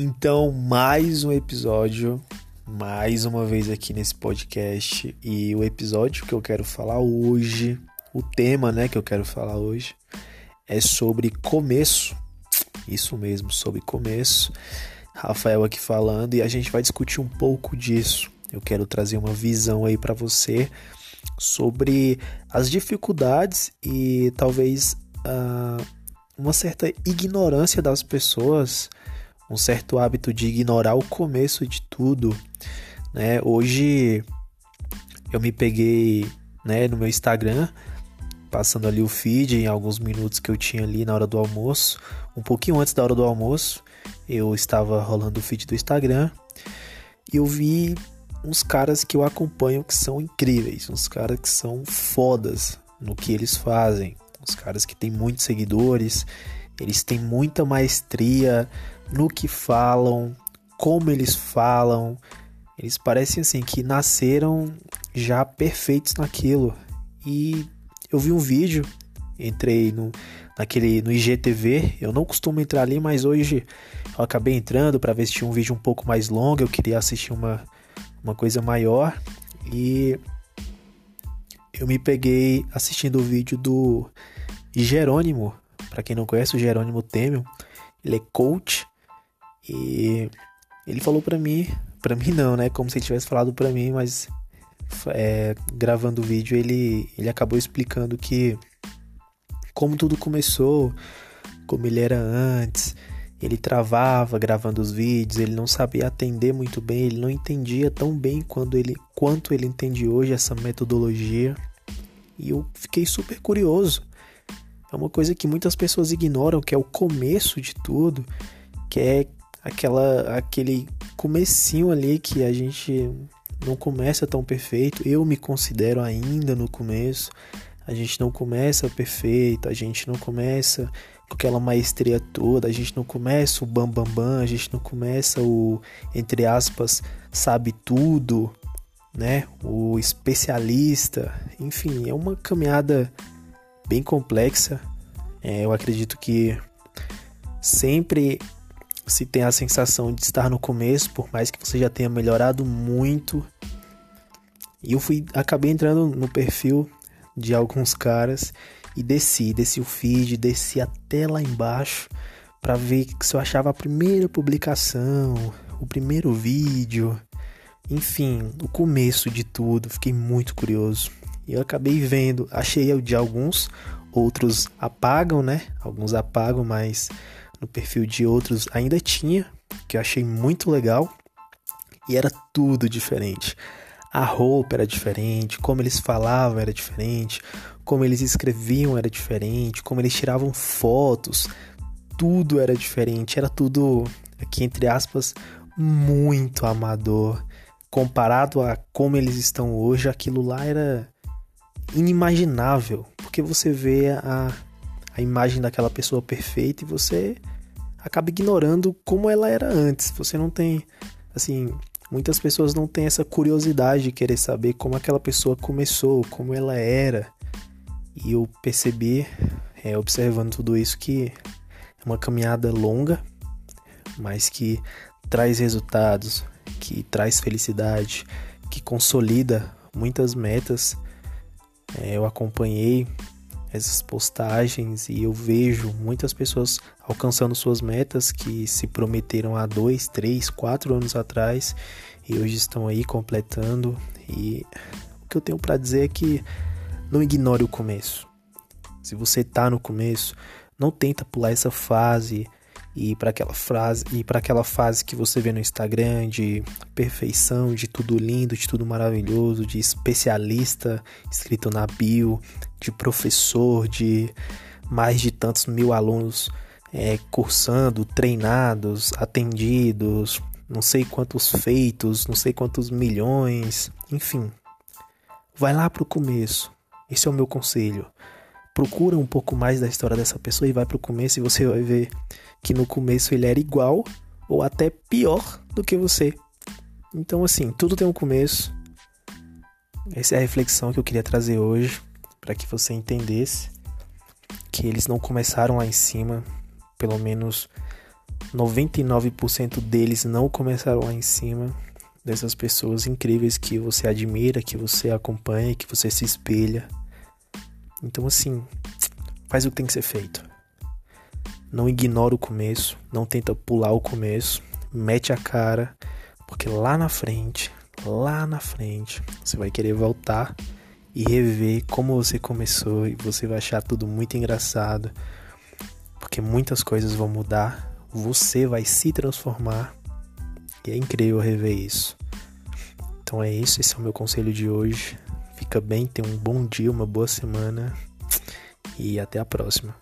Então, mais um episódio, mais uma vez aqui nesse podcast. E o episódio que eu quero falar hoje, o tema, né, que eu quero falar hoje é sobre começo. Isso mesmo, sobre começo. Rafael aqui falando e a gente vai discutir um pouco disso. Eu quero trazer uma visão aí para você sobre as dificuldades e talvez uh, uma certa ignorância das pessoas, um certo hábito de ignorar o começo de tudo. Né? Hoje eu me peguei né, no meu Instagram, passando ali o feed em alguns minutos que eu tinha ali na hora do almoço, um pouquinho antes da hora do almoço, eu estava rolando o feed do Instagram e eu vi uns caras que eu acompanho que são incríveis, uns caras que são fodas no que eles fazem, uns caras que têm muitos seguidores, eles têm muita maestria no que falam, como eles falam. Eles parecem assim que nasceram já perfeitos naquilo. E eu vi um vídeo, entrei no naquele no IGTV, eu não costumo entrar ali, mas hoje eu acabei entrando para ver se tinha um vídeo um pouco mais longo, eu queria assistir uma uma coisa maior e eu me peguei assistindo o vídeo do Jerônimo. Para quem não conhece, o Jerônimo Temel, ele é coach e ele falou para mim, para mim não, né? Como se ele tivesse falado para mim, mas é, gravando o vídeo ele ele acabou explicando que como tudo começou, como ele era antes, ele travava gravando os vídeos, ele não sabia atender muito bem, ele não entendia tão bem quando ele, quanto ele entende hoje essa metodologia. E eu fiquei super curioso. É uma coisa que muitas pessoas ignoram, que é o começo de tudo, que é aquela aquele comecinho ali que a gente não começa tão perfeito. Eu me considero ainda no começo. A gente não começa perfeito, a gente não começa com aquela maestria toda, a gente não começa o bam bam bam, a gente não começa o entre aspas sabe tudo, né? O especialista, enfim, é uma caminhada bem complexa. É, eu acredito que sempre se tem a sensação de estar no começo, por mais que você já tenha melhorado muito. E eu fui acabei entrando no perfil de alguns caras e desci, desci o feed, desci até lá embaixo para ver se eu achava a primeira publicação, o primeiro vídeo, enfim, o começo de tudo. Fiquei muito curioso. E eu acabei vendo, achei o de alguns, outros apagam, né? Alguns apagam, mas no perfil de outros ainda tinha, que eu achei muito legal. E era tudo diferente. A roupa era diferente, como eles falavam era diferente, como eles escreviam era diferente, como eles tiravam fotos, tudo era diferente, era tudo, aqui entre aspas, muito amador. Comparado a como eles estão hoje, aquilo lá era inimaginável, porque você vê a, a imagem daquela pessoa perfeita e você acaba ignorando como ela era antes. Você não tem, assim, Muitas pessoas não têm essa curiosidade de querer saber como aquela pessoa começou, como ela era. E eu percebi, é, observando tudo isso, que é uma caminhada longa, mas que traz resultados, que traz felicidade, que consolida muitas metas. É, eu acompanhei essas postagens e eu vejo muitas pessoas alcançando suas metas que se prometeram há dois, três, quatro anos atrás e hoje estão aí completando. E o que eu tenho para dizer é que não ignore o começo. Se você está no começo, não tenta pular essa fase e para aquela frase e para aquela fase que você vê no Instagram de perfeição, de tudo lindo, de tudo maravilhoso, de especialista escrito na bio, de professor, de mais de tantos mil alunos é, cursando, treinados, atendidos, não sei quantos feitos, não sei quantos milhões, enfim. Vai lá para o começo. Esse é o meu conselho. Procura um pouco mais da história dessa pessoa e vai para o começo e você vai ver que no começo ele era igual ou até pior do que você. Então, assim, tudo tem um começo. Essa é a reflexão que eu queria trazer hoje, para que você entendesse que eles não começaram lá em cima, pelo menos 99% deles não começaram lá em cima, dessas pessoas incríveis que você admira, que você acompanha, que você se espelha. Então, assim, faz o que tem que ser feito. Não ignora o começo, não tenta pular o começo, mete a cara, porque lá na frente, lá na frente, você vai querer voltar e rever como você começou e você vai achar tudo muito engraçado, porque muitas coisas vão mudar, você vai se transformar e é incrível rever isso. Então é isso, esse é o meu conselho de hoje. Fica bem, tenha um bom dia, uma boa semana e até a próxima.